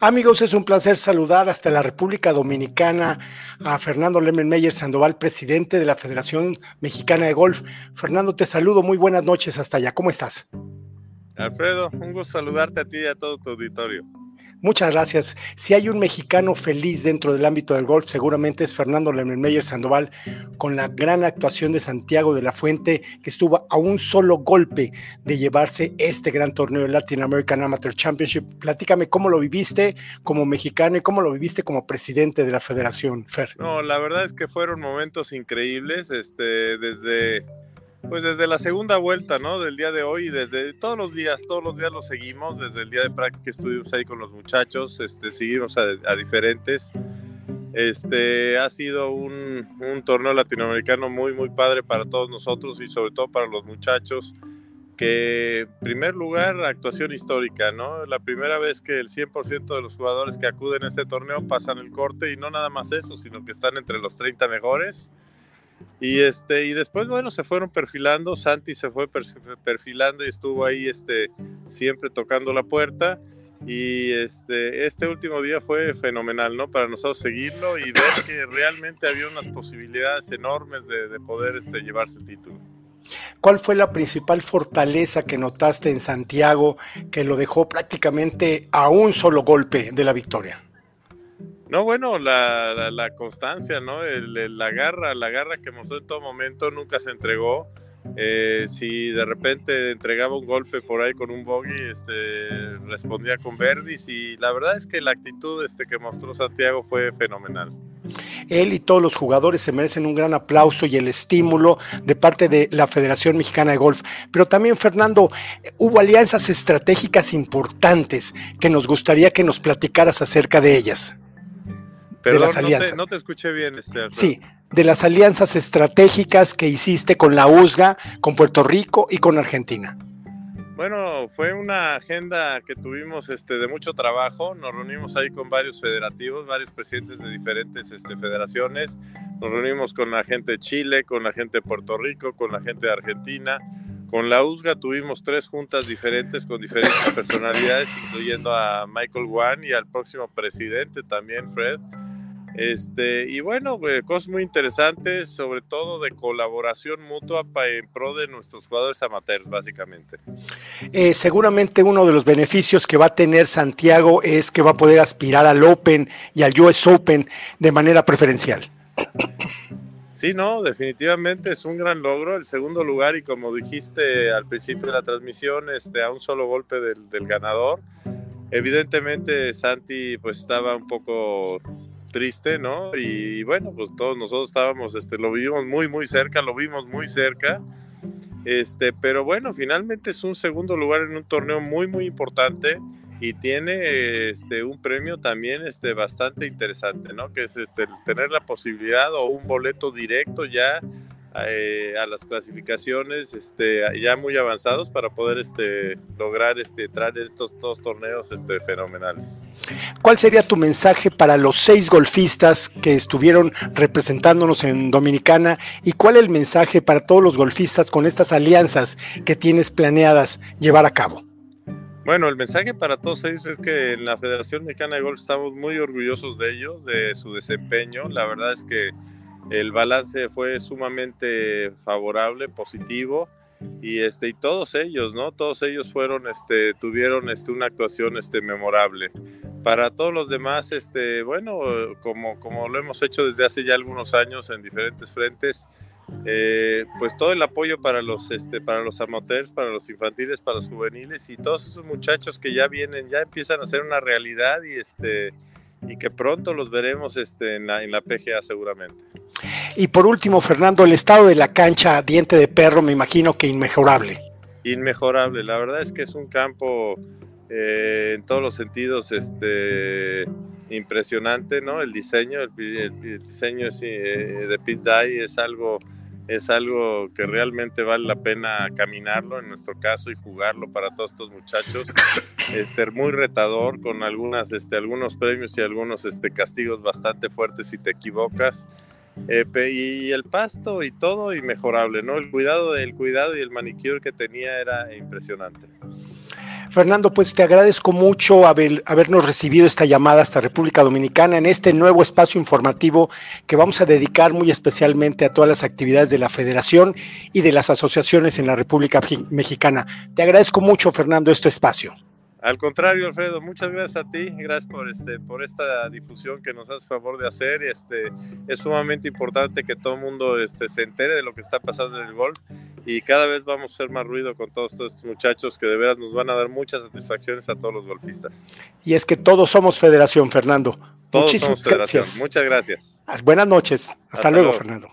Amigos, es un placer saludar hasta la República Dominicana a Fernando Meyer Sandoval, presidente de la Federación Mexicana de Golf. Fernando, te saludo, muy buenas noches hasta allá. ¿Cómo estás? Alfredo, un gusto saludarte a ti y a todo tu auditorio. Muchas gracias. Si hay un mexicano feliz dentro del ámbito del golf, seguramente es Fernando Lemmenmeyer Sandoval, con la gran actuación de Santiago de la Fuente, que estuvo a un solo golpe de llevarse este gran torneo del Latin American Amateur Championship. Platícame cómo lo viviste como mexicano y cómo lo viviste como presidente de la federación, Fer. No, la verdad es que fueron momentos increíbles, este, desde pues desde la segunda vuelta, ¿no? Del día de hoy, desde todos los días, todos los días lo seguimos, desde el día de práctica estuvimos ahí con los muchachos, este, seguimos a, diferentes. Este, ha sido un, un, torneo latinoamericano muy, muy padre para todos nosotros y sobre todo para los muchachos, que en primer lugar, actuación histórica, ¿no? La primera vez que el 100% de los jugadores que acuden a este torneo pasan el corte y no nada más eso, sino que están entre los 30 mejores y, este, y después, bueno, se fueron perfilando, Santi se fue perfilando y estuvo ahí este, siempre tocando la puerta. Y este, este último día fue fenomenal, ¿no? Para nosotros seguirlo y ver que realmente había unas posibilidades enormes de, de poder este, llevarse el título. ¿Cuál fue la principal fortaleza que notaste en Santiago que lo dejó prácticamente a un solo golpe de la victoria? No, bueno, la, la, constancia, ¿no? la garra, la garra que mostró en todo momento, nunca se entregó. Eh, si de repente entregaba un golpe por ahí con un bogey, este, respondía con verdis y la verdad es que la actitud este, que mostró Santiago fue fenomenal. Él y todos los jugadores se merecen un gran aplauso y el estímulo de parte de la Federación Mexicana de Golf. Pero también, Fernando, hubo alianzas estratégicas importantes que nos gustaría que nos platicaras acerca de ellas de las alianzas. No te, escuché bien, este, Sí, de las alianzas estratégicas que hiciste con la USGA, con Puerto Rico y con Argentina. Bueno, fue una agenda que tuvimos este, de mucho trabajo. Nos reunimos ahí con varios federativos, varios presidentes de diferentes este, federaciones. Nos reunimos con la gente de Chile, con la gente de Puerto Rico, con la gente de Argentina. Con la USGA tuvimos tres juntas diferentes con diferentes personalidades, incluyendo a Michael Wan y al próximo presidente también, Fred. Este, y bueno, pues, cosas muy interesantes, sobre todo de colaboración mutua en pro de nuestros jugadores amateurs, básicamente. Eh, seguramente uno de los beneficios que va a tener Santiago es que va a poder aspirar al Open y al US Open de manera preferencial. Sí, no, definitivamente es un gran logro, el segundo lugar y como dijiste al principio de la transmisión, este, a un solo golpe del, del ganador. Evidentemente Santi pues estaba un poco triste, ¿no? Y, bueno, pues todos nosotros estábamos, este, lo vimos muy, muy cerca, lo vimos muy cerca. Este, pero bueno, finalmente es un segundo lugar en un torneo muy, muy importante y tiene este, un premio también este, bastante interesante, ¿no? Que es este, tener la posibilidad o un boleto directo ya eh, a las clasificaciones este, ya muy avanzados para poder este, lograr este, entrar en estos dos torneos este, fenomenales. ¿Cuál sería tu mensaje para los seis golfistas que estuvieron representándonos en Dominicana y cuál el mensaje para todos los golfistas con estas alianzas que tienes planeadas llevar a cabo? Bueno, el mensaje para todos ellos es que en la Federación Mexicana de Golf estamos muy orgullosos de ellos, de su desempeño. La verdad es que el balance fue sumamente favorable, positivo y este y todos ellos, ¿no? Todos ellos fueron este tuvieron este una actuación este memorable. Para todos los demás este bueno, como como lo hemos hecho desde hace ya algunos años en diferentes frentes eh, pues todo el apoyo para los este para los amateurs, para los infantiles, para los juveniles y todos esos muchachos que ya vienen, ya empiezan a ser una realidad y este y que pronto los veremos este, en, la, en la PGA seguramente. Y por último, Fernando, el estado de la cancha diente de perro, me imagino que inmejorable. Inmejorable, la verdad es que es un campo eh, en todos los sentidos este, impresionante, ¿no? El diseño, el, diseño eh, de Pit Dye es algo es algo que realmente vale la pena caminarlo en nuestro caso y jugarlo para todos estos muchachos. Este, muy retador, con algunas, este, algunos premios y algunos este, castigos bastante fuertes si te equivocas. Eh, y el pasto y todo inmejorable, ¿no? El cuidado, el cuidado y el manicure que tenía era impresionante. Fernando, pues te agradezco mucho haber, habernos recibido esta llamada hasta República Dominicana en este nuevo espacio informativo que vamos a dedicar muy especialmente a todas las actividades de la Federación y de las asociaciones en la República Mexicana. Te agradezco mucho, Fernando, este espacio. Al contrario, Alfredo, muchas gracias a ti, gracias por este, por esta difusión que nos haces favor de hacer. Este, es sumamente importante que todo el mundo este, se entere de lo que está pasando en el golf y cada vez vamos a hacer más ruido con todos estos muchachos que de veras nos van a dar muchas satisfacciones a todos los golfistas. Y es que todos somos Federación, Fernando. Todos Muchísimas somos federación. Gracias. Muchas gracias. Buenas noches. Hasta, luego, Fernando.